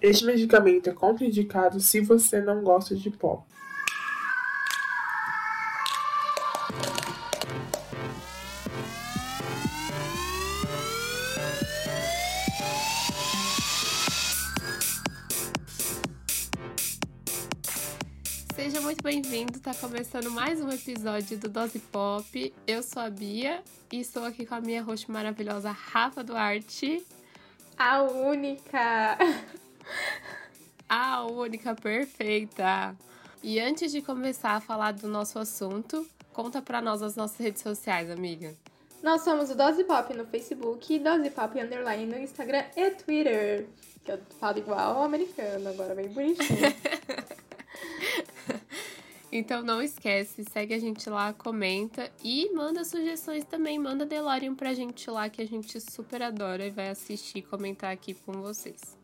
Este medicamento é contraindicado se você não gosta de pó. Seja muito bem-vindo, tá começando mais um episódio do Dose Pop. Eu sou a Bia e estou aqui com a minha host maravilhosa Rafa Duarte. A única! A única perfeita. E antes de começar a falar do nosso assunto, conta pra nós as nossas redes sociais, amiga. Nós somos o Dose Pop no Facebook e Dose Pop Underline no Instagram e Twitter. Que eu falo igual ao americano, agora bem bonitinho. Então não esquece, segue a gente lá, comenta e manda sugestões também. Manda DeLorean pra gente lá que a gente super adora e vai assistir e comentar aqui com vocês.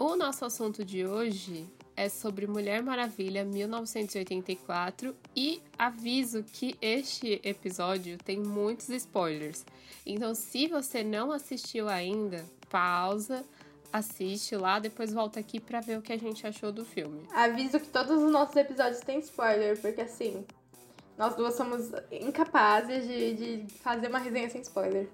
O nosso assunto de hoje é sobre Mulher Maravilha 1984 e aviso que este episódio tem muitos spoilers. Então, se você não assistiu ainda, pausa, assiste lá, depois volta aqui pra ver o que a gente achou do filme. Aviso que todos os nossos episódios têm spoiler, porque assim, nós duas somos incapazes de, de fazer uma resenha sem spoiler.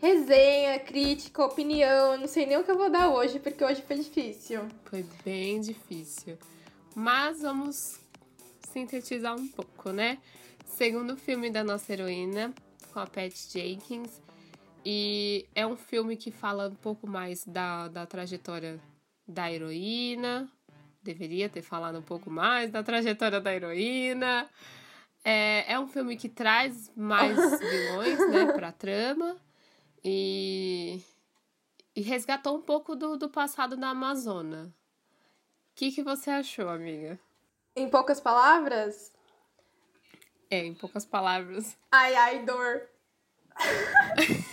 Resenha, crítica, opinião, eu não sei nem o que eu vou dar hoje, porque hoje foi difícil. Foi bem difícil. Mas vamos sintetizar um pouco, né? Segundo filme da nossa heroína, com a Pat Jenkins. E é um filme que fala um pouco mais da, da trajetória da heroína. Deveria ter falado um pouco mais da trajetória da heroína. É, é um filme que traz mais vilões, né, pra trama. E, e resgatou um pouco do, do passado da Amazônia. O que, que você achou, amiga? Em poucas palavras, É, em poucas palavras. ai ai dor.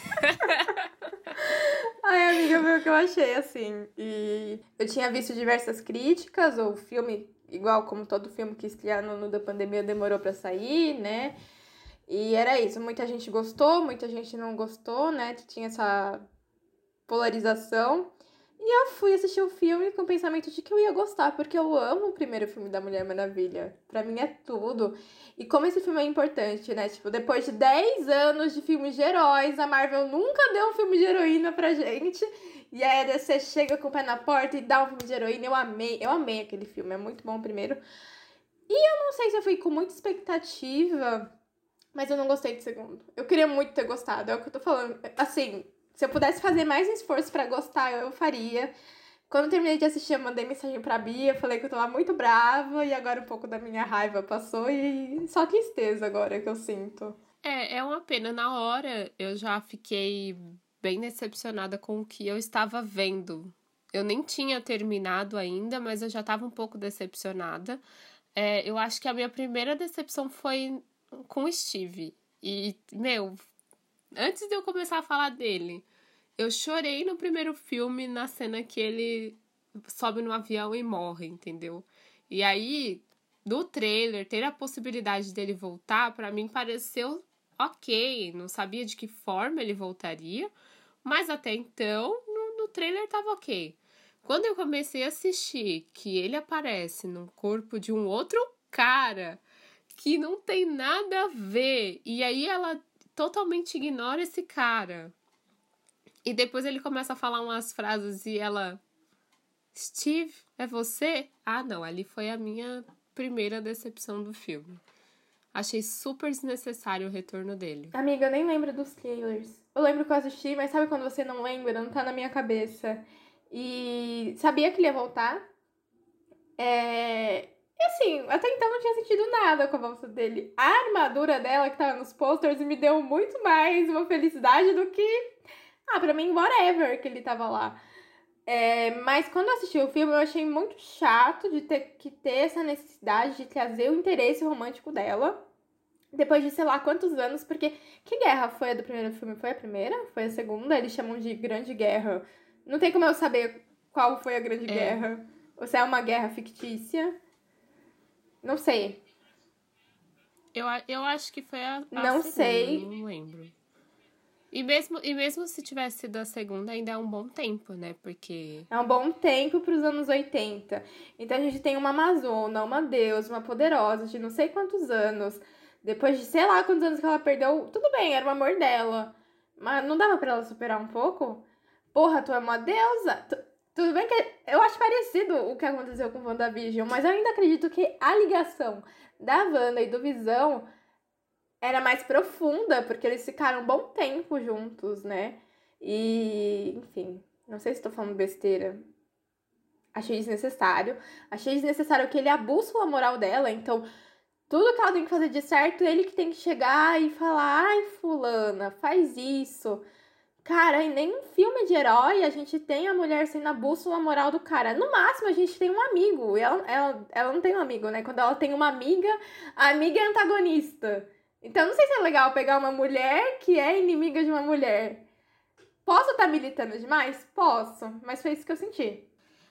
Ai, amiga, foi o que eu achei, assim. E eu tinha visto diversas críticas, o filme, igual como todo filme que estreia no ano da pandemia, demorou pra sair, né? E era isso, muita gente gostou, muita gente não gostou, né? Tinha essa polarização. E eu fui assistir o filme com o pensamento de que eu ia gostar, porque eu amo o primeiro filme da Mulher Maravilha. Pra mim é tudo. E como esse filme é importante, né? Tipo, depois de 10 anos de filmes de heróis, a Marvel nunca deu um filme de heroína pra gente. E aí DC chega com o pé na porta e dá um filme de heroína. Eu amei, eu amei aquele filme, é muito bom primeiro. E eu não sei se eu fui com muita expectativa, mas eu não gostei do segundo. Eu queria muito ter gostado, é o que eu tô falando. Assim, se eu pudesse fazer mais esforço pra gostar, eu faria. Quando eu terminei de assistir, eu mandei mensagem pra Bia, falei que eu tava muito brava e agora um pouco da minha raiva passou e só tristeza agora que eu sinto. É, é uma pena. Na hora eu já fiquei bem decepcionada com o que eu estava vendo. Eu nem tinha terminado ainda, mas eu já estava um pouco decepcionada. É, eu acho que a minha primeira decepção foi com o Steve. E, meu, antes de eu começar a falar dele, eu chorei no primeiro filme na cena que ele sobe no avião e morre, entendeu? E aí, no trailer, ter a possibilidade dele voltar, pra mim pareceu ok. Não sabia de que forma ele voltaria, mas até então, no, no trailer tava ok. Quando eu comecei a assistir que ele aparece no corpo de um outro cara que não tem nada a ver, e aí ela totalmente ignora esse cara. E depois ele começa a falar umas frases e ela. Steve, é você? Ah, não, ali foi a minha primeira decepção do filme. Achei super desnecessário o retorno dele. Amiga, eu nem lembro dos trailers. Eu lembro que eu assisti, mas sabe quando você não lembra? Não tá na minha cabeça. E sabia que ele ia voltar. É. E assim, até então não tinha sentido nada com a volta dele. A armadura dela que tava nos posters me deu muito mais uma felicidade do que. Ah, pra mim, whatever que ele tava lá. É, mas quando eu assisti o filme, eu achei muito chato de ter que ter essa necessidade de trazer o interesse romântico dela. Depois de sei lá quantos anos, porque que guerra foi a do primeiro filme? Foi a primeira? Foi a segunda? Eles chamam de Grande Guerra. Não tem como eu saber qual foi a Grande É. Guerra. Ou se é uma guerra fictícia. Não sei. Eu, eu acho que foi a. a Não segunda, sei. Não lembro. E mesmo, e mesmo se tivesse sido a segunda, ainda é um bom tempo, né? Porque. É um bom tempo para os anos 80. Então a gente tem uma Amazona, uma deusa, uma poderosa de não sei quantos anos. Depois de sei lá quantos anos que ela perdeu. Tudo bem, era o amor dela. Mas não dava para ela superar um pouco? Porra, tu é uma deusa. Tu, tudo bem que eu acho parecido o que aconteceu com WandaVision, mas eu ainda acredito que a ligação da Wanda e do Visão era mais profunda, porque eles ficaram um bom tempo juntos, né? E, enfim, não sei se estou falando besteira. Achei desnecessário. Achei desnecessário que ele a moral dela, então tudo que ela tem que fazer de certo, ele que tem que chegar e falar: ai, Fulana, faz isso. Cara, em nenhum filme de herói a gente tem a mulher sendo a bússola moral do cara. No máximo, a gente tem um amigo. Ela, ela, ela não tem um amigo, né? Quando ela tem uma amiga, a amiga é antagonista. Então, não sei se é legal pegar uma mulher que é inimiga de uma mulher. Posso estar tá militando demais? Posso, mas foi isso que eu senti.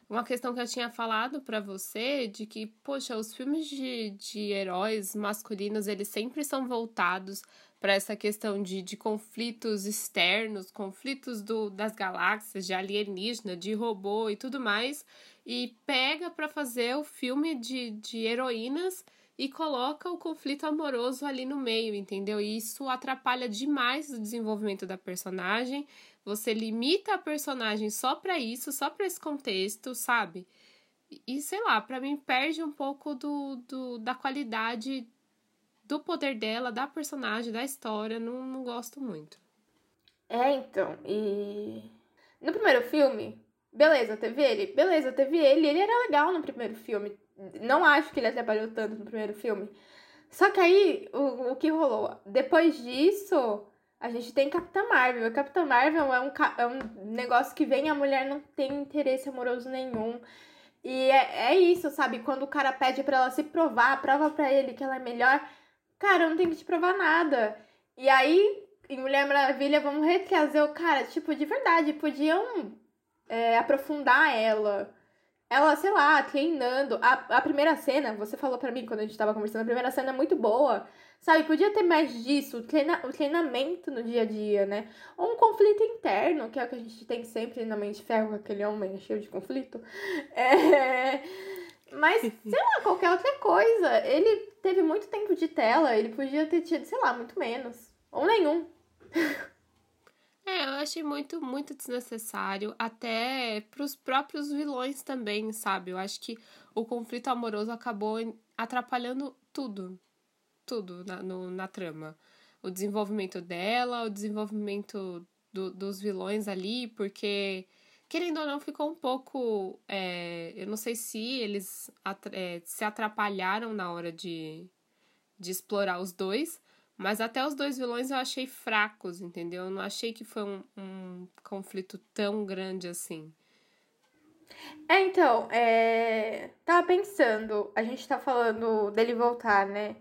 Uma questão que eu tinha falado para você de que, poxa, os filmes de, de heróis masculinos, eles sempre são voltados para essa questão de, de conflitos externos, conflitos do, das galáxias, de alienígena, de robô e tudo mais, e pega para fazer o filme de, de heroínas e coloca o conflito amoroso ali no meio, entendeu? E isso atrapalha demais o desenvolvimento da personagem. Você limita a personagem só para isso, só para esse contexto, sabe? E sei lá, para mim perde um pouco do, do, da qualidade do poder dela, da personagem, da história. Não, não gosto muito. É, então, e. No primeiro filme, beleza, teve ele? Beleza, teve ele. Ele era legal no primeiro filme não acho que ele atrapalhou tanto no primeiro filme. Só que aí, o, o que rolou? Depois disso, a gente tem Capitã Marvel. Capitã Marvel é um, é um negócio que vem a mulher não tem interesse amoroso nenhum. E é, é isso, sabe? Quando o cara pede para ela se provar, prova para ele que ela é melhor. Cara, eu não tenho que te provar nada. E aí, em Mulher Maravilha, vamos retrazer o cara. Tipo, de verdade, podiam é, aprofundar ela ela, sei lá, treinando. A, a primeira cena, você falou para mim quando a gente tava conversando, a primeira cena é muito boa. Sabe, podia ter mais disso, o, treina, o treinamento no dia a dia, né? Ou um conflito interno, que é o que a gente tem sempre na mente ferro, aquele homem cheio de conflito. É... Mas, sei lá, qualquer outra coisa. Ele teve muito tempo de tela, ele podia ter tido, sei lá, muito menos. Ou nenhum. É, eu achei muito, muito desnecessário, até pros próprios vilões também, sabe? Eu acho que o conflito amoroso acabou atrapalhando tudo, tudo na, no, na trama. O desenvolvimento dela, o desenvolvimento do, dos vilões ali, porque, querendo ou não, ficou um pouco. É, eu não sei se eles é, se atrapalharam na hora de, de explorar os dois, mas até os dois vilões eu achei fracos, entendeu? Eu não achei que foi um, um conflito tão grande assim. É, então, é... tava pensando, a gente tá falando dele voltar, né?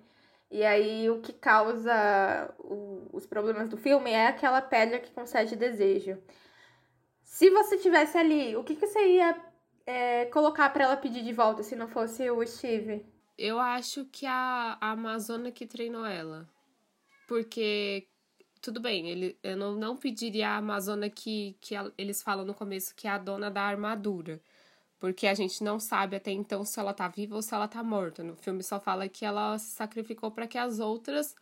E aí o que causa o, os problemas do filme é aquela pedra que concede desejo. Se você tivesse ali, o que, que você ia é, colocar para ela pedir de volta se não fosse o Steve? Eu acho que a, a Amazona que treinou ela. Porque, tudo bem, ele, eu não, não pediria a Amazona que, que a, eles falam no começo que é a dona da armadura. Porque a gente não sabe até então se ela tá viva ou se ela tá morta. No filme só fala que ela se sacrificou para que as outras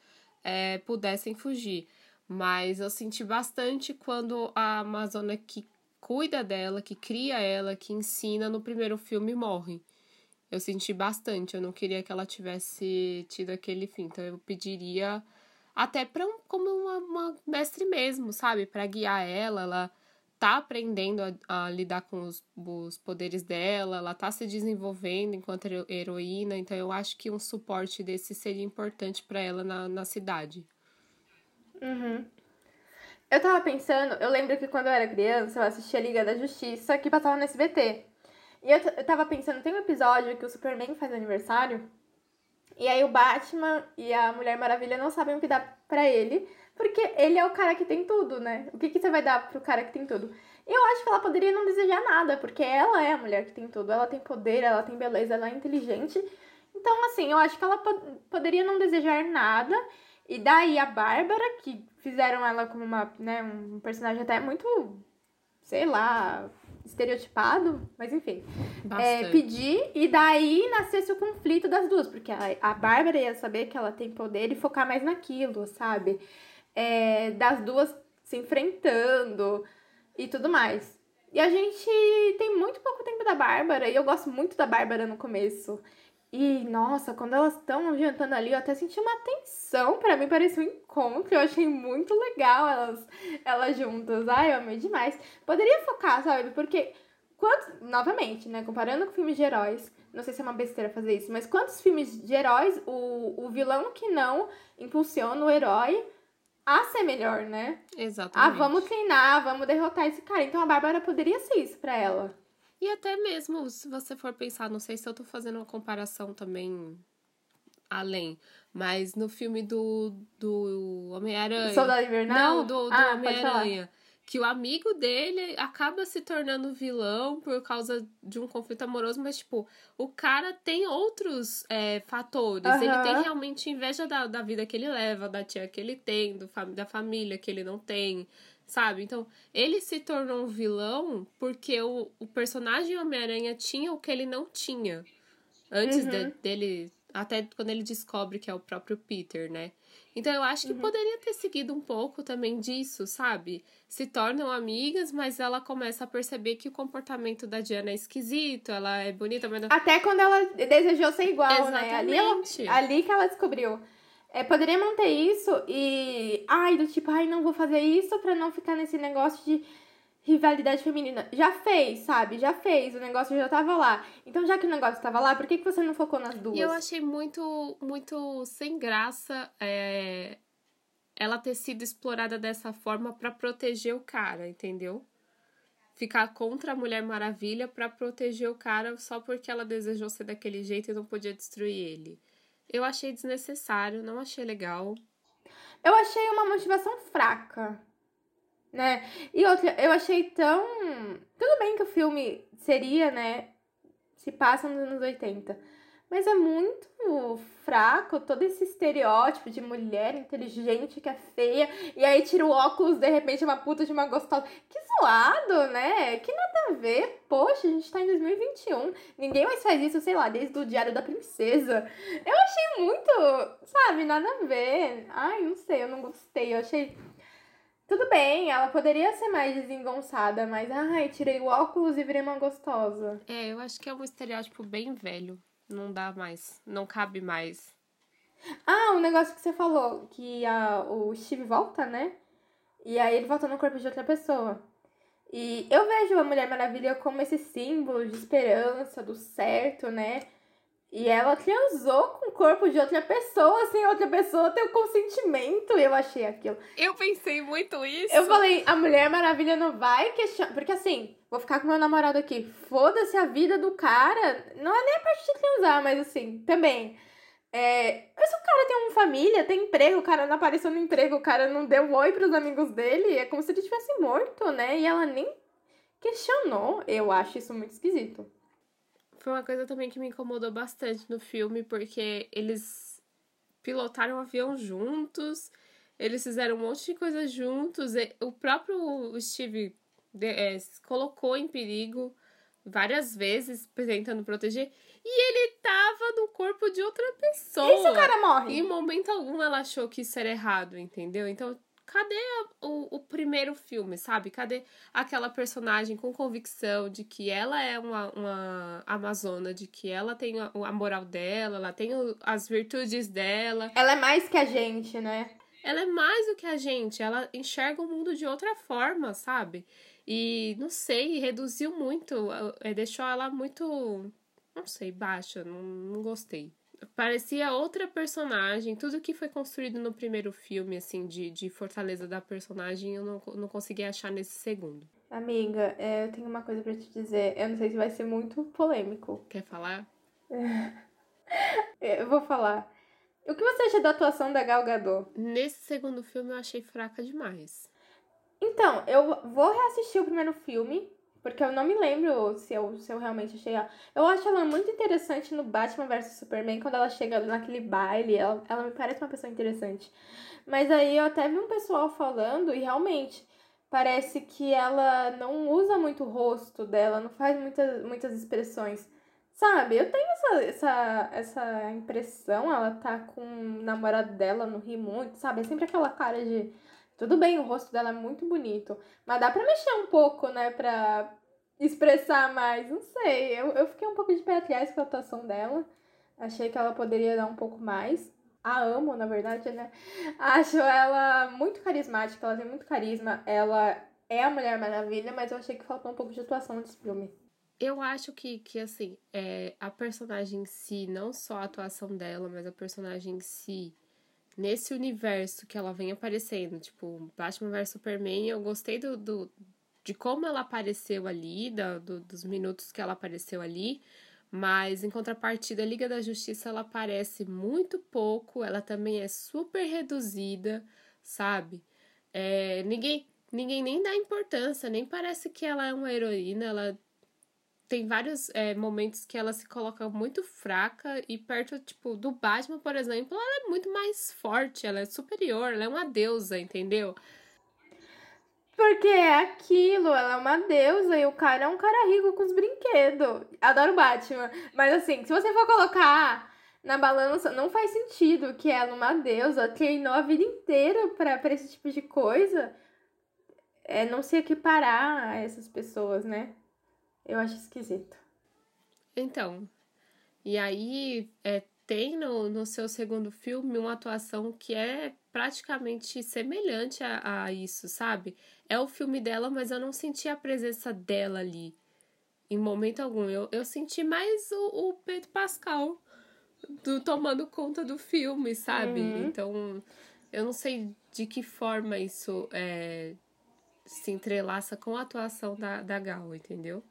é, pudessem fugir. Mas eu senti bastante quando a Amazona que cuida dela, que cria ela, que ensina no primeiro filme morre. Eu senti bastante, eu não queria que ela tivesse tido aquele fim. Então eu pediria até para um, como uma, uma, mestre mesmo, sabe? Para guiar ela, ela tá aprendendo a, a lidar com os, os, poderes dela, ela tá se desenvolvendo enquanto heroína, então eu acho que um suporte desse seria importante para ela na, na cidade. Uhum. Eu tava pensando, eu lembro que quando eu era criança, eu assistia Liga da Justiça, que passava no SBT. E eu, eu tava pensando, tem um episódio que o Superman faz aniversário, e aí o Batman e a Mulher Maravilha não sabem o que dar para ele, porque ele é o cara que tem tudo, né? O que, que você vai dar pro cara que tem tudo? Eu acho que ela poderia não desejar nada, porque ela é a mulher que tem tudo. Ela tem poder, ela tem beleza, ela é inteligente. Então, assim, eu acho que ela pod poderia não desejar nada E daí a Bárbara, que fizeram ela como uma, né, um personagem até muito, sei lá, estereotipado, mas enfim. É, pedir, e daí nascesse o conflito das duas, porque a, a Bárbara ia saber que ela tem poder e focar mais naquilo, sabe? É, das duas se enfrentando e tudo mais. E a gente tem muito pouco tempo da Bárbara, e eu gosto muito da Bárbara no começo. E, nossa, quando elas estão jantando ali, eu até senti uma tensão. para mim parecia um encontro. Eu achei muito legal elas, elas juntas. Ai, eu amei demais. Poderia focar, sabe? Porque, quantos, novamente, né? Comparando com filmes de heróis, não sei se é uma besteira fazer isso, mas quantos filmes de heróis o, o vilão que não impulsiona o herói a ser melhor, né? Exatamente. Ah, vamos treinar, vamos derrotar esse cara. Então a Bárbara poderia ser isso pra ela. E até mesmo, se você for pensar, não sei se eu tô fazendo uma comparação também além, mas no filme do, do Homem-Aranha. Soldado Invernal? Não, do, do ah, Homem-Aranha. Que o amigo dele acaba se tornando vilão por causa de um conflito amoroso, mas, tipo, o cara tem outros é, fatores. Uhum. Ele tem realmente inveja da, da vida que ele leva, da tia que ele tem, do, da família que ele não tem sabe? Então, ele se tornou um vilão porque o, o personagem Homem-Aranha tinha o que ele não tinha. Antes uhum. de, dele. Até quando ele descobre que é o próprio Peter, né? Então eu acho que uhum. poderia ter seguido um pouco também disso, sabe? Se tornam amigas, mas ela começa a perceber que o comportamento da Diana é esquisito, ela é bonita, mas não... Até quando ela desejou ser igual, Exatamente. né? Ali, ela, ali que ela descobriu. É, poderia manter isso e. Ai, do tipo, ai, não vou fazer isso pra não ficar nesse negócio de rivalidade feminina. Já fez, sabe? Já fez. O negócio já tava lá. Então, já que o negócio tava lá, por que, que você não focou nas duas? E eu achei muito, muito sem graça é, ela ter sido explorada dessa forma para proteger o cara, entendeu? Ficar contra a Mulher Maravilha para proteger o cara só porque ela desejou ser daquele jeito e não podia destruir ele. Eu achei desnecessário, não achei legal. Eu achei uma motivação fraca, né? E outra, eu achei tão. Tudo bem que o filme seria, né? Se passa nos anos 80. Mas é muito fraco todo esse estereótipo de mulher inteligente que é feia e aí tira o óculos, de repente é uma puta de uma gostosa. Que zoado, né? Que nada a ver. Poxa, a gente tá em 2021. Ninguém mais faz isso, sei lá, desde o Diário da Princesa. Eu achei muito, sabe, nada a ver. Ai, não sei, eu não gostei. Eu achei. Tudo bem, ela poderia ser mais desengonçada, mas ai, tirei o óculos e virei uma gostosa. É, eu acho que é um estereótipo bem velho. Não dá mais. Não cabe mais. Ah, um negócio que você falou, que a, o Steve volta, né? E aí ele volta no corpo de outra pessoa. E eu vejo a Mulher Maravilha como esse símbolo de esperança, do certo, né? E ela transou com o corpo de outra pessoa, sem outra pessoa ter o consentimento. Eu achei aquilo. Eu pensei muito isso. Eu falei, a Mulher Maravilha não vai questionar. Porque assim, vou ficar com meu namorado aqui. Foda-se a vida do cara. Não é nem a parte de transar, mas assim, também. É, se o cara tem uma família, tem emprego, o cara não apareceu no emprego, o cara não deu oi pros amigos dele, é como se ele tivesse morto, né? E ela nem questionou. Eu acho isso muito esquisito. Foi uma coisa também que me incomodou bastante no filme, porque eles pilotaram o um avião juntos, eles fizeram um monte de coisa juntos. O próprio Steve é, colocou em perigo várias vezes, tentando proteger. E ele tava no corpo de outra pessoa. E se o cara morre? Em momento algum ela achou que isso era errado, entendeu? Então cadê o, o primeiro filme, sabe? Cadê aquela personagem com convicção de que ela é uma, uma amazona, de que ela tem a, a moral dela, ela tem o, as virtudes dela. Ela é mais que a gente, né? Ela é mais do que a gente, ela enxerga o mundo de outra forma, sabe? E não sei, reduziu muito, é, deixou ela muito, não sei, baixa, não, não gostei parecia outra personagem. Tudo que foi construído no primeiro filme, assim, de, de fortaleza da personagem, eu não, não consegui achar nesse segundo. Amiga, é, eu tenho uma coisa para te dizer. Eu não sei se vai ser muito polêmico. Quer falar? eu vou falar. O que você acha da atuação da Gal Gadot? Nesse segundo filme eu achei fraca demais. Então, eu vou reassistir o primeiro filme Porque eu não me lembro se eu, se eu realmente achei ela. Eu acho ela muito interessante no Batman vs Superman, quando ela chega naquele baile. Ela, ela me parece uma pessoa interessante. Mas aí eu até vi um pessoal falando, e realmente, parece que ela não usa muito o rosto dela, não faz muitas, muitas expressões. Sabe, eu tenho essa, essa, essa impressão, ela tá com o namorado dela, não ri muito, sabe? É sempre aquela cara de tudo bem, o rosto dela é muito bonito, mas dá pra mexer um pouco, né, pra expressar mais. Não sei, eu, eu fiquei um pouco de pé atrás com a atuação dela. Achei que ela poderia dar um pouco mais. A amo, na verdade, né? Acho ela muito carismática, ela tem muito carisma. Ela é a Mulher Maravilha, mas eu achei que faltou um pouco de atuação nesse filme. Eu acho que, que assim, é, a personagem em si, não só a atuação dela, mas a personagem em si, nesse universo que ela vem aparecendo, tipo, Batman vs Superman, eu gostei do, do de como ela apareceu ali, da, do, dos minutos que ela apareceu ali, mas em contrapartida, a Liga da Justiça ela aparece muito pouco, ela também é super reduzida, sabe? É, ninguém, ninguém nem dá importância, nem parece que ela é uma heroína, ela tem vários é, momentos que ela se coloca muito fraca e perto, tipo, do Batman, por exemplo, ela é muito mais forte, ela é superior, ela é uma deusa, entendeu? Porque é aquilo, ela é uma deusa e o cara é um cara rico com os brinquedos. Adoro Batman. Mas assim, se você for colocar na balança, não faz sentido que ela, uma deusa, treinou a vida inteira pra, pra esse tipo de coisa. É não se equiparar a essas pessoas, né? Eu acho esquisito. Então, e aí é, tem no, no seu segundo filme uma atuação que é praticamente semelhante a, a isso, sabe? É o filme dela, mas eu não senti a presença dela ali. Em momento algum. Eu, eu senti mais o, o Pedro Pascal do, tomando conta do filme, sabe? Uhum. Então, eu não sei de que forma isso é, se entrelaça com a atuação da, da Gal, entendeu?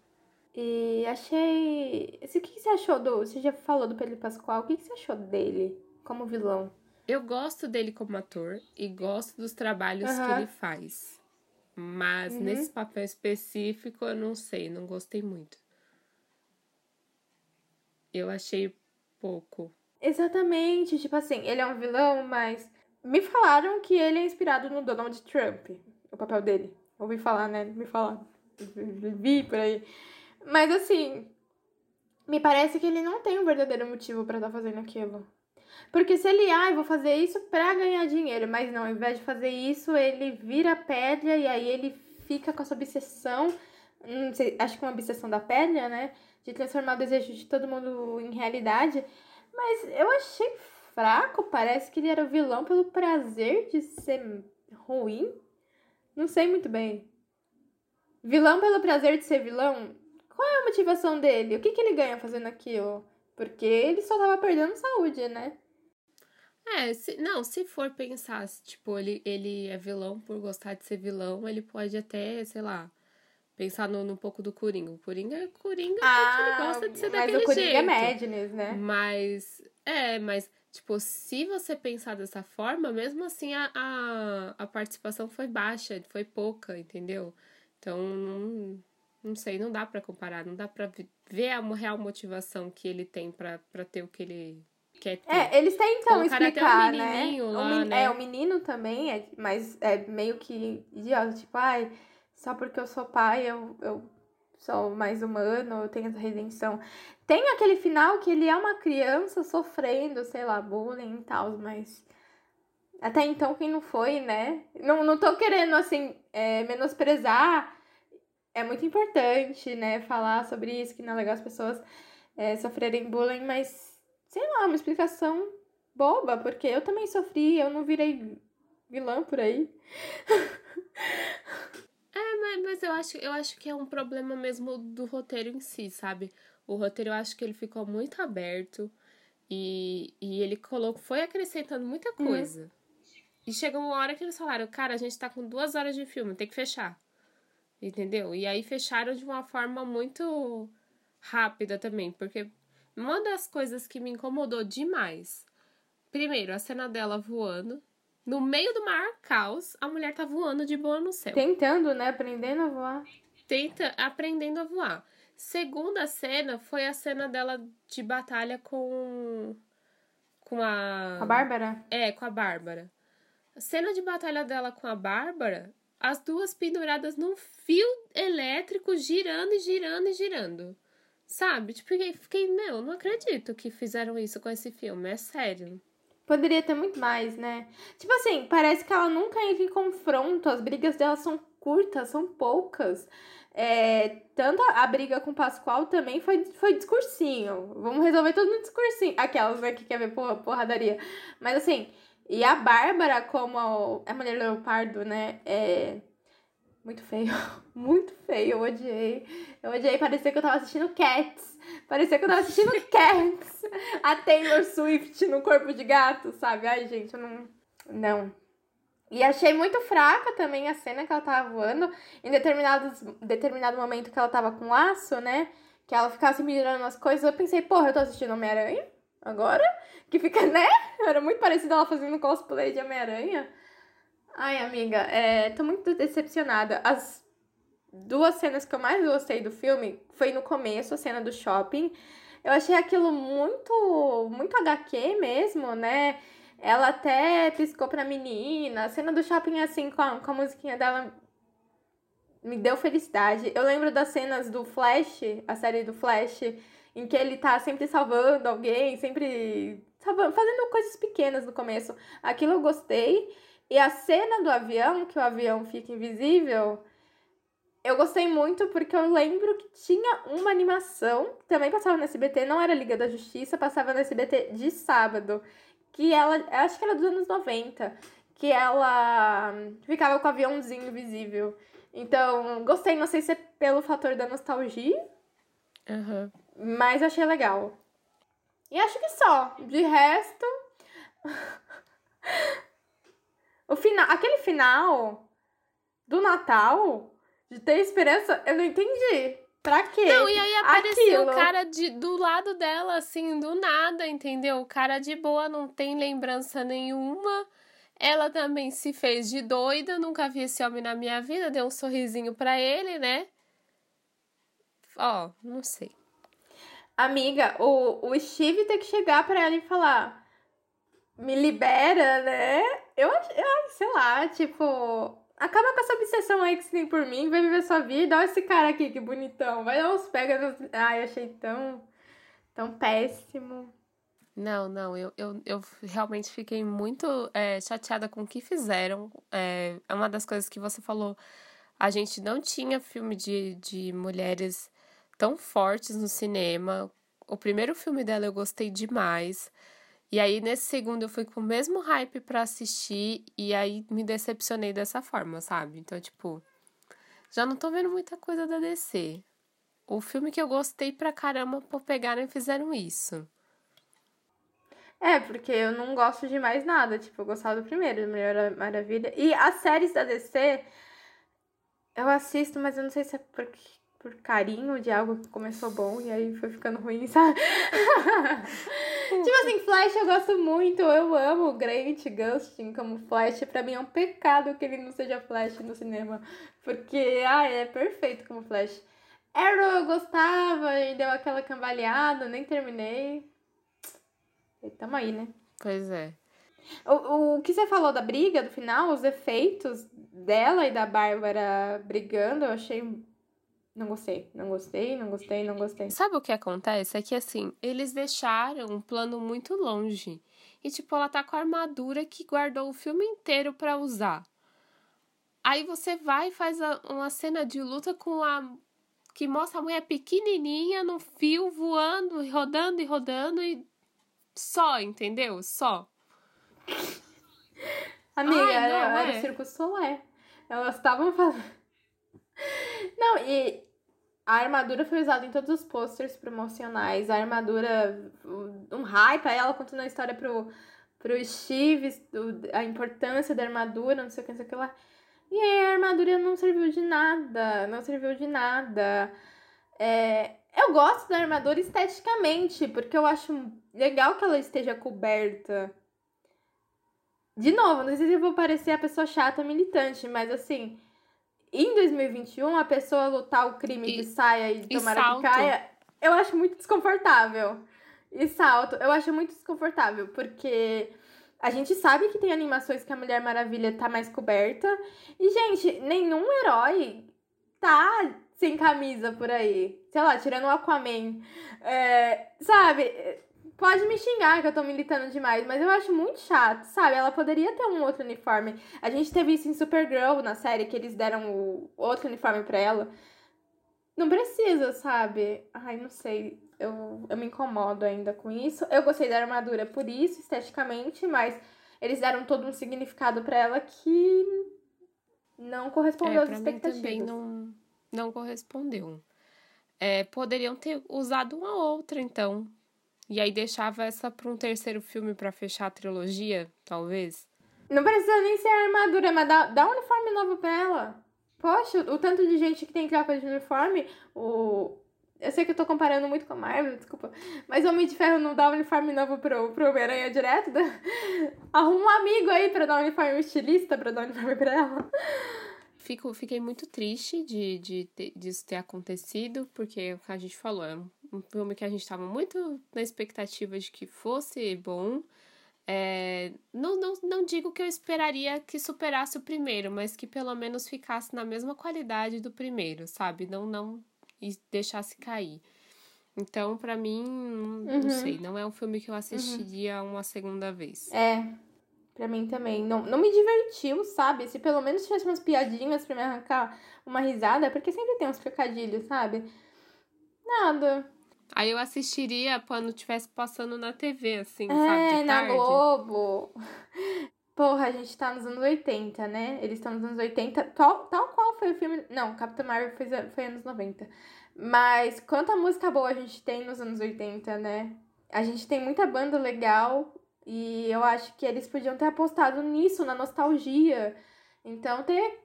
E achei. O que, você achou do. Você já falou do Pedro Pascoal, o que, você achou dele como vilão? Eu gosto dele como ator e gosto dos trabalhos uhum. que ele faz. Mas uhum. nesse papel específico, eu não sei, não gostei muito. Eu achei pouco. Exatamente, tipo assim, ele é um vilão, mas me falaram que ele é inspirado no Donald Trump, o papel dele. Ouvi falar, né? Me falaram. Vi por aí. Mas assim, me parece que ele não tem um verdadeiro motivo para estar tá fazendo aquilo. Porque se ele, ah, eu vou fazer isso para ganhar dinheiro, mas não, ao invés de fazer isso, ele vira pedra e aí ele fica com essa obsessão, não sei, acho que uma obsessão da pedra, né? De transformar o desejo de todo mundo em realidade. Mas eu achei fraco, parece que ele era vilão pelo prazer de ser ruim. Não sei muito bem. Vilão pelo prazer de ser vilão? Qual é a motivação dele? O que, que ele ganha fazendo aquilo? Porque ele só tava perdendo saúde, né? É, se, não, se for pensar, tipo, ele, ele é vilão por gostar de ser vilão, ele pode até, sei lá, pensar no, no pouco do Coringa. O Coringa é Coringa ah, porque ele gosta de ser daquele jeito. Mas o Coringa é jeito. é Madness, né? Mas, é, mas, tipo, se você pensar dessa forma, mesmo assim a, a, a participação foi baixa, foi pouca, entendeu? Então, não, não sei, não dá para comparar, não dá para ver a real motivação que ele tem para ter o que ele quer ter. É, eles tentam explicar, né? Lá, o né? É, o menino também, é, mas é meio que idiota, tipo, ai, só porque eu sou pai, eu, eu sou mais humano, eu tenho essa redenção. Tem aquele final que ele é uma criança sofrendo, sei lá, bullying e tal, mas até então quem não foi, né? Não, não tô querendo, assim, é, menosprezar é muito importante, né, falar sobre isso, que não é legal as pessoas é, sofrerem bullying, mas sei lá, uma explicação boba, porque eu também sofri, eu não virei vilã por aí. é, mas, eu acho, eu acho que é um problema mesmo do roteiro em si, sabe? O roteiro eu acho que ele ficou muito aberto e, e ele colocou, foi acrescentando muita uhum. coisa. Uhum. E chegou uma hora que eles falaram, cara, a gente tá com duas horas de filme, tem que fechar. Entendeu? E aí fecharam de uma forma muito rápida também, porque uma das coisas que me incomodou demais. Primeiro, a cena dela voando. No meio do maior caos, a mulher tá voando de boa no céu. Tentando, né? Aprendendo a voar. tenta aprendendo a voar. Segunda cena foi a cena dela de batalha com. Com a. A Bárbara? É, com a Bárbara. A cena de batalha dela com a Bárbara, as duas penduradas num fio elétrico, girando e girando e girando. Sabe? Tipo, fiquei, fiquei, meu, não acredito que fizeram isso com esse filme, é sério. Poderia ter muito mais, né? Tipo assim, parece que ela nunca entra em confronto, as brigas dela são curtas, são poucas. É, tanto a briga com o Pascoal também foi, foi discursinho. Vamos resolver tudo no discursinho. Aquelas, né, que quer ver porra, porradaria. Mas assim, e a Bárbara, como a mulher leopardo, né? É muito feio. Muito feio. Eu odiei. Eu odiei. Parecia que eu tava assistindo Cats. Parecia que eu tava assistindo Cats. A Taylor Swift no corpo de gato, sabe? Ai, gente, eu não. Não. E achei muito fraca também a cena que ela tava voando. Em determinados, determinado momento que ela tava com laço, né? Que ela ficava se mirando nas coisas. Eu pensei, porra, eu tô assistindo Homem-Aranha agora? Que fica, né? Era muito parecido ela fazendo cosplay de Homem-Aranha. Ai, amiga, é, tô muito decepcionada. As duas cenas que eu mais gostei do filme foi no começo, a cena do shopping. Eu achei aquilo muito, muito HQ mesmo, né? Ela até piscou pra menina. A cena do shopping, assim, com a, com a musiquinha dela, me deu felicidade. Eu lembro das cenas do Flash, a série do Flash, em que ele tá sempre salvando alguém, sempre salvando, fazendo coisas pequenas no começo. Aquilo eu gostei. E a cena do avião, que o avião fica invisível, eu gostei muito porque eu lembro que tinha uma animação, também passava no SBT, não era Liga da Justiça, passava no SBT de sábado, que ela, acho que era dos anos 90, que ela ficava com o aviãozinho invisível. Então, gostei, não sei se é pelo fator da nostalgia, uhum. Mas achei legal. E acho que só. De resto. O final, aquele final do Natal, de ter esperança, eu não entendi. Pra quê? Não, e aí apareceu o cara de, do lado dela, assim, do nada, entendeu? O cara de boa não tem lembrança nenhuma. Ela também se fez de doida, nunca vi esse homem na minha vida, deu um sorrisinho pra ele, né? Ó, oh, não sei. Amiga, o, o Steve tem que chegar pra ela e falar: me libera, né? Eu, eu sei lá, tipo, acaba com essa obsessão aí que você tem por mim, vai viver sua vida. Olha esse cara aqui, que bonitão. Vai dar uns pega. Nos... Ai, achei tão, tão péssimo. Não, não, eu, eu, eu realmente fiquei muito é, chateada com o que fizeram. É, é uma das coisas que você falou. A gente não tinha filme de, de mulheres tão fortes no cinema. O primeiro filme dela eu gostei demais. E aí, nesse segundo, eu fui com o mesmo hype para assistir e aí me decepcionei dessa forma, sabe? Então, tipo, já não tô vendo muita coisa da DC. O filme que eu gostei pra caramba por pegarem e fizeram isso. É, porque eu não gosto de mais nada. Tipo, eu gostava do primeiro, do Mulher Maravilha. E as séries da DC, eu assisto, mas eu não sei se é porque por carinho de algo que começou bom e aí foi ficando ruim, sabe? tipo assim, Flash eu gosto muito, eu amo o Grant Gustin como Flash. Pra mim é um pecado que ele não seja Flash no cinema, porque, ah, é perfeito como Flash. Arrow eu gostava e deu aquela cambaleada, nem terminei. E tamo aí, né? Pois é. O, o que você falou da briga do final, os efeitos dela e da Bárbara brigando, eu achei não gostei, não gostei, não gostei, não gostei. Sabe o que acontece? É que assim, eles deixaram um plano muito longe. E tipo, ela tá com a armadura que guardou o filme inteiro para usar. Aí você vai e faz a, uma cena de luta com a. que mostra a mulher pequenininha no fio, voando, rodando e rodando e. Só, entendeu? Só. Amiga, Ai, não, era, é. era o Circo Solé. Elas estavam fazendo. Não, e a armadura foi usada em todos os posters promocionais. A armadura, um hype, aí ela contando a história pro, pro Steve, a importância da armadura, não sei o que, não sei o que lá. E aí a armadura não serviu de nada, não serviu de nada. É, eu gosto da armadura esteticamente, porque eu acho legal que ela esteja coberta. De novo, não sei se eu vou parecer a pessoa chata militante, mas assim, em 2021 a pessoa lutar o crime E- de saia e e tomar salto. picaia, eu acho muito desconfortável. E salto, eu acho muito desconfortável, porque a gente sabe que tem animações que a Mulher Maravilha tá mais coberta. E, gente, nenhum herói tá sem camisa por aí. Sei lá, tirando o Aquaman. É, sabe? Pode me xingar que eu tô militando demais, mas eu acho muito chato, sabe? Ela poderia ter um outro uniforme. A gente teve isso em Supergirl na série, que eles deram o outro uniforme pra ela. Não precisa, sabe? Ai, não sei. Eu, eu me incomodo ainda com isso. Eu gostei da armadura por isso, esteticamente, mas eles deram todo um significado pra ela que não correspondeu É, às expectativas. também não, não correspondeu. É, poderiam ter usado uma outra, então. E aí deixava essa pra um terceiro filme pra fechar a trilogia, talvez. Não precisa nem ser a armadura, mas dá, dá um uniforme novo pra ela. Poxa, o tanto de gente que tem troca de uniforme, o. Eu sei que eu tô comparando muito com a Marvel, desculpa. Mas o Homem de Ferro não dá um uniforme novo pro, pro Homem-Aranha direto? Dá- Arruma um amigo aí pra dar um uniforme um estilista pra dar um uniforme pra ela. Fico, fiquei muito triste de, de ter- disso ter acontecido, porque a gente falou, é um, filme que a gente estava muito na expectativa de que fosse bom. É, não, não, não digo que eu esperaria que superasse o primeiro, mas que pelo menos ficasse na mesma qualidade do primeiro, sabe? Não, não e deixasse cair. Então, pra mim, não Uhum. sei, não é um filme que eu assistiria uma segunda vez. É, pra mim também. Não, não me divertiu, sabe? Se pelo menos tivesse umas piadinhas pra me arrancar uma risada, porque sempre tem uns trocadilhos, sabe? Nada. Aí eu assistiria quando estivesse passando na TV, assim, sabe? É, De na tarde. Globo. Porra, a gente tá nos anos 80, né? Eles estão nos anos 80, tal, tal qual foi o filme. Não, Capitão Marvel foi, foi anos 90. Mas quanta música boa a gente tem nos anos 80, né? A gente tem muita banda legal e eu acho que eles podiam ter apostado nisso, na nostalgia. Então, ter.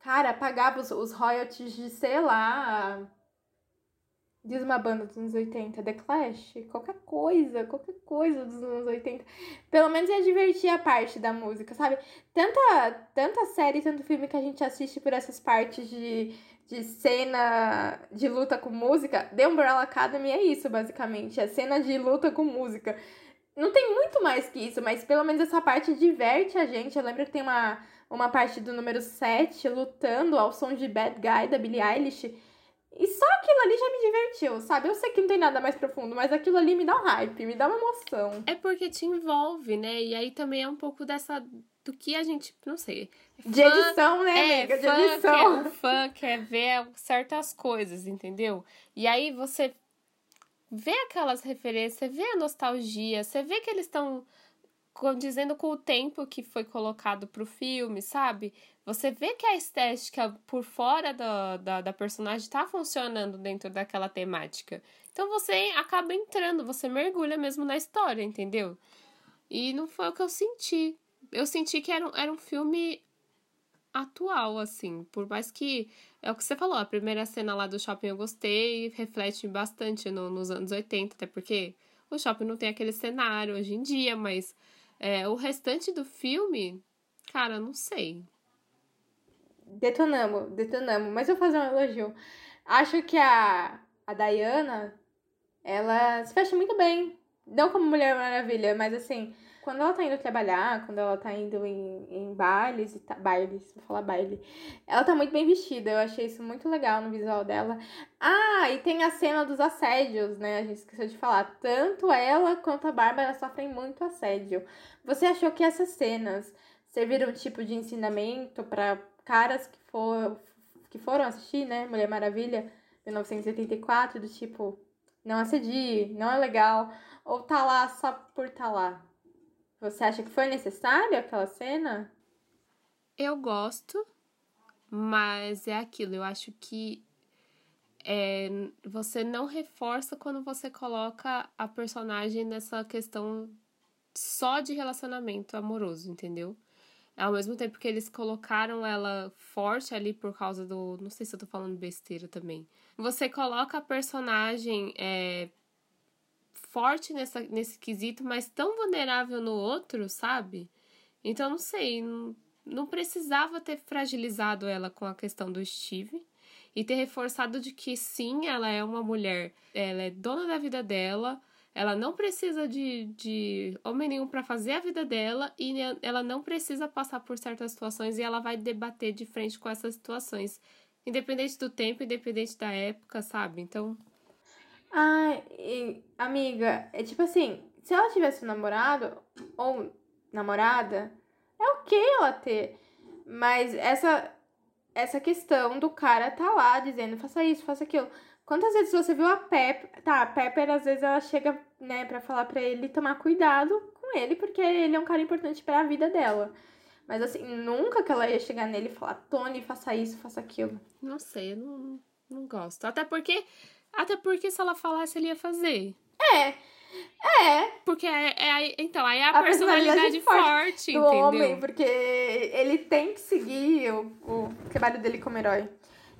Cara, pagava os, os royalties de, sei lá. Diz uma banda dos anos 80, The Clash, qualquer coisa, qualquer coisa dos anos 80. Pelo menos ia divertir a parte da música, sabe? Tanta, tanta série, tanto filme que a gente assiste por essas partes de, de cena de luta com música. The Umbrella Academy é isso, basicamente. É cena de luta com música. Não tem muito mais que isso, mas pelo menos essa parte diverte a gente. Eu lembro que tem uma, uma parte do número 7 lutando ao som de Bad Guy da Billie Eilish. E só aquilo ali já me divertiu, sabe? Eu sei que não tem nada mais profundo, mas aquilo ali me dá um hype, me dá uma emoção. É porque te envolve, né? E aí também é um pouco dessa. do que a gente. Não sei. De Fã- edição, né, É, amiga? De fã quer, edição. o fã quer ver certas coisas, entendeu? E aí você vê aquelas referências, você vê a nostalgia, você vê que eles estão condizendo com o tempo que foi colocado pro filme, sabe? Você vê que a estética por fora da, da, da personagem tá funcionando dentro daquela temática. Então você acaba entrando, você mergulha mesmo na história, entendeu? E não foi o que eu senti. Eu senti que era um, era um filme atual, assim. Por mais que. É o que você falou, a primeira cena lá do shopping eu gostei, reflete bastante no- nos anos 80, até porque o shopping não tem aquele cenário hoje em dia, mas é, o restante do filme, cara, não sei. Detonamos, detonamos. Mas eu vou fazer um elogio. Acho que a, a Diana, ela se fecha muito bem. Não como Mulher Maravilha, mas assim, quando ela tá indo trabalhar, quando ela tá indo em, em bailes e ta- bailes, vou falar baile, ela tá muito bem vestida. Eu achei isso muito legal no visual dela. Ah, e tem a cena dos assédios, né? A gente esqueceu de falar. Tanto ela quanto a Bárbara sofrem muito assédio. Você achou que essas cenas serviram tipo de ensinamento para caras que, for, que foram assistir, né? Mulher Maravilha, 1984, do tipo, não assedie, não é legal, ou tá lá só por tá lá. Você acha que foi necessário aquela cena? Eu gosto, mas é aquilo, eu acho que é, você não reforça quando você coloca a personagem nessa questão só de relacionamento amoroso, entendeu? Ao mesmo tempo que eles colocaram ela forte ali por causa do. Não sei se eu tô falando besteira também. Você coloca a personagem é, forte nessa, nesse quesito, mas tão vulnerável no outro, sabe? Então, não sei. Não, não precisava ter fragilizado ela com a questão do Steve e ter reforçado de que sim, ela é uma mulher, ela é dona da vida dela, ela não precisa de, de homem nenhum para fazer a vida dela e ela não precisa passar por certas situações e ela vai debater de frente com essas situações, independente do tempo, independente da época, sabe? Então. Ai, amiga, é tipo assim, se ela tivesse um namorado ou namorada, é ok ela ter. Mas essa essa questão do cara tá lá dizendo, faça isso, faça aquilo. Quantas vezes você viu a Pepper? Tá, a Pepper às vezes ela chega, né, para falar para ele tomar cuidado com ele, porque ele é um cara importante para a vida dela. Mas assim, nunca que ela ia chegar nele e falar, Tony, faça isso, faça aquilo. Não sei, eu não, não gosto. Até porque. Até porque se ela falasse, ele ia fazer. É. É. Porque é, é então, aí é a, a personalidade, personalidade, forte, forte do entendeu? homem, porque ele tem que seguir o, o trabalho dele como herói.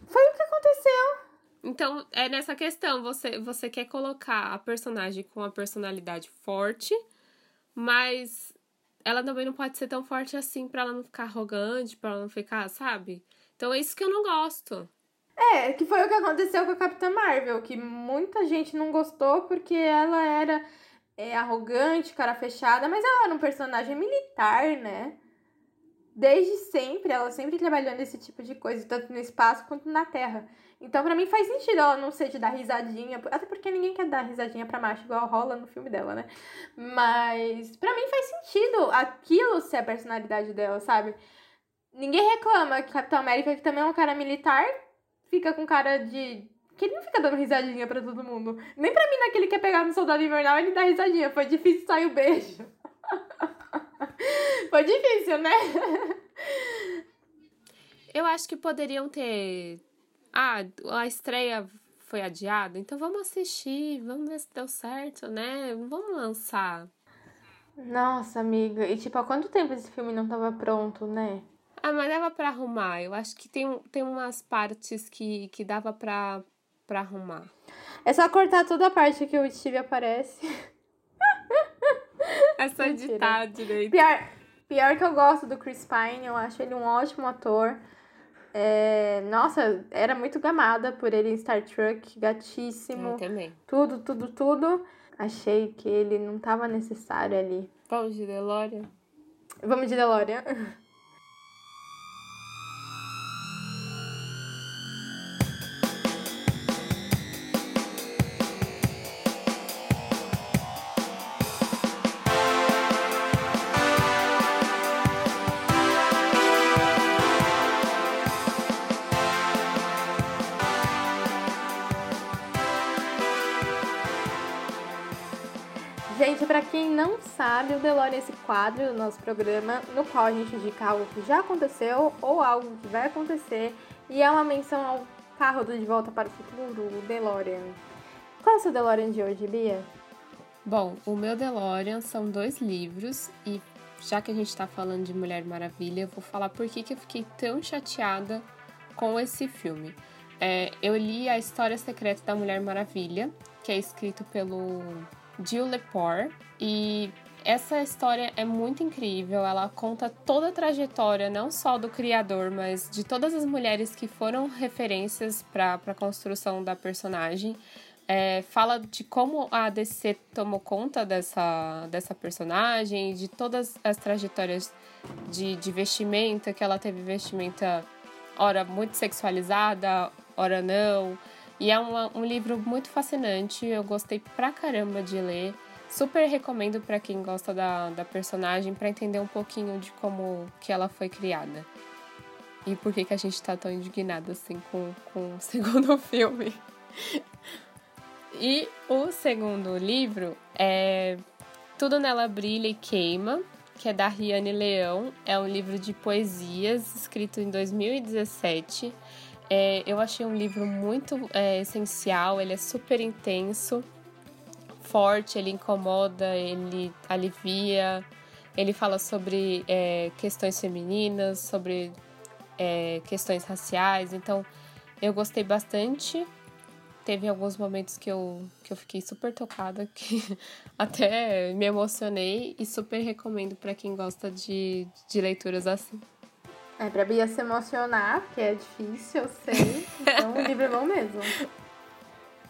Foi o que aconteceu. Então, é nessa questão, você, você quer colocar a personagem com a personalidade forte, mas ela também não pode ser tão forte assim para ela não ficar arrogante, para ela não ficar, sabe? Então é isso que eu não gosto. É, que foi o que aconteceu com a Capitã Marvel, que muita gente não gostou porque ela era é, arrogante, cara fechada, mas ela era um personagem militar, né? Desde sempre, ela sempre trabalhou nesse tipo de coisa, tanto no espaço quanto na Terra. Então, para mim, faz sentido ela não ser de dar risadinha, até porque ninguém quer dar risadinha pra macho, igual rola no filme dela, né? Mas, para mim, faz sentido aquilo ser a personalidade dela, sabe? Ninguém reclama que Capitão América, que também é um cara militar, fica com cara de. Que ele não fica dando risadinha pra todo mundo. Nem pra mim, naquele que quer pegar no Soldado Invernal, ele dá risadinha. Foi difícil sair o beijo. Foi difícil, né? Eu acho que poderiam ter. Ah, a estreia foi adiada, então vamos assistir, vamos ver se deu certo, né? Vamos lançar. Nossa, amiga, e tipo, há quanto tempo esse filme não tava pronto, né? Ah, mas dava pra arrumar. Eu acho que tem, tem umas partes que, que dava pra, pra arrumar. É só cortar toda a parte que o Steve aparece. É só editar direito. Pior, pior que eu gosto do Chris Pine, eu acho ele um ótimo ator. É, nossa, era muito gamada por ele em Star Trek, gatíssimo. Eu também. Tudo, tudo, tudo. Achei que ele não tava necessário ali. Vamos de DeLorean? Vamos de DeLorean. Gente, para quem não sabe, o DeLorean é esse quadro do nosso programa no qual a gente indica algo que já aconteceu ou algo que vai acontecer e é uma menção ao carro do De Volta para o Futuro, o DeLorean. Qual é o seu DeLorean de hoje, Bia? Bom, o meu DeLorean são dois livros e já que a gente está falando de Mulher Maravilha, eu vou falar por que, que eu fiquei tão chateada com esse filme. É, eu li A História Secreta da Mulher Maravilha, que é escrito pelo Jill Lepore. E essa história é muito incrível. Ela conta toda a trajetória, não só do criador, mas de todas as mulheres que foram referências para a construção da personagem. É, fala de como a DC tomou conta dessa, dessa personagem, de todas as trajetórias de, de vestimenta, que ela teve vestimenta, ora muito sexualizada, ora não. E é um livro muito fascinante, eu gostei pra caramba de ler. Super recomendo para quem gosta da, da personagem para entender um pouquinho de como que ela foi criada. E por que, que a gente tá tão indignado assim com, com o segundo filme. e o segundo livro é Tudo Nela Brilha e Queima, que é da Riane Leão. É um livro de poesias escrito em 2017. É, eu achei um livro muito é, essencial, ele é super intenso, forte, ele incomoda, ele alivia, ele fala sobre é, questões femininas, sobre é, questões raciais, então eu gostei bastante. Teve alguns momentos que eu, que eu fiquei super tocada, que até me emocionei e super recomendo para quem gosta de, de leituras assim. É pra Bia se emocionar, porque é difícil, eu sei. Então o livro é bom mesmo.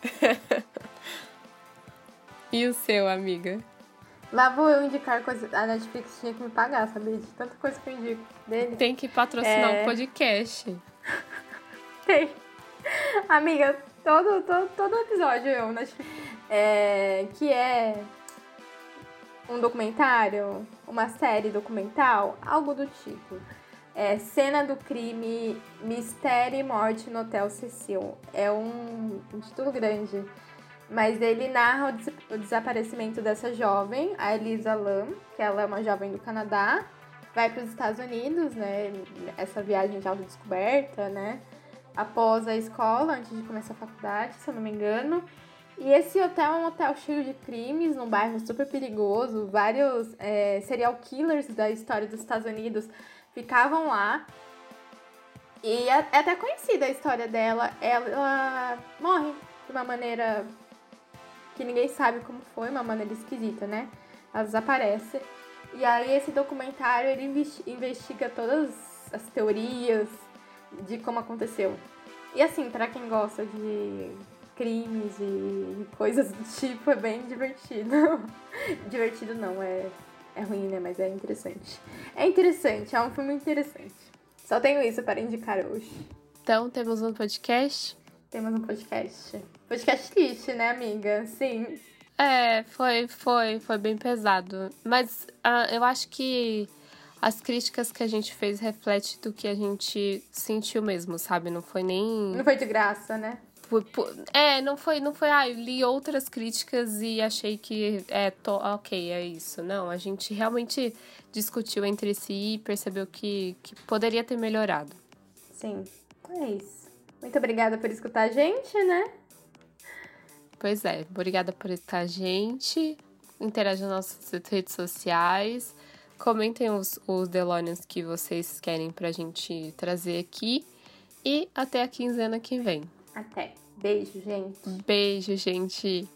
e o seu, amiga? Lá vou eu indicar coisas. A Netflix tinha que me pagar, sabia? De tanta coisa que eu indico dele. Tem que patrocinar é... um podcast. Tem. Amiga, todo, todo, todo episódio eu, Netflix. É, que é um documentário, uma série documental, algo do tipo. É, Cena do crime, Mistério e Morte no Hotel Cecil. É um, um título grande, mas ele narra o, des o, desaparecimento dessa jovem, a Elisa Lam, que ela é uma jovem do Canadá, vai para os Estados Unidos, né? Essa viagem de autodescoberta, né? Após a escola, antes de começar a faculdade, se eu não me engano. E esse hotel é um hotel cheio de crimes, num bairro super perigoso. Vários é, serial killers da história dos Estados Unidos ficavam lá. E é, é até conhecida a história dela. Ela, morre de uma maneira que ninguém sabe como foi, uma maneira esquisita, né? Ela desaparece. E aí esse documentário ele investiga todas as teorias de como aconteceu. E assim, para quem gosta de crimes e coisas do tipo, é bem divertido. divertido não, é, é ruim, né? Mas é interessante. É interessante, é um filme interessante. Só tenho isso para indicar hoje. Então, temos um podcast? Temos um podcast. Podcast triste, né, amiga? Sim. É, foi, foi, foi bem pesado. Mas uh, eu acho que as críticas que a gente fez reflete do que a gente sentiu mesmo, sabe? Não foi nem. Não foi de graça, né? É, não foi, não foi, ah, eu li outras críticas e achei que é, to, ok, é isso. Não, a gente realmente discutiu entre si e percebeu que, que poderia ter melhorado. Sim, é isso. Muito obrigada por escutar a gente, né? Pois é, obrigada por escutar a gente. Interajam nas nossas redes sociais. Comentem os, os Delonians que vocês querem pra gente trazer aqui. E até a quinzena que vem. Até. Beijo, gente. Beijo, gente.